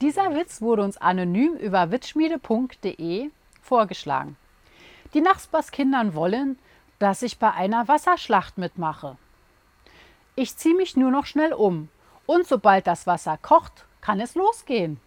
Dieser Witz wurde uns anonym über witzschmiede.de vorgeschlagen. Die Nachbarskindern wollen, dass ich bei einer Wasserschlacht mitmache. Ich ziehe mich nur noch schnell um und sobald das Wasser kocht, kann es losgehen.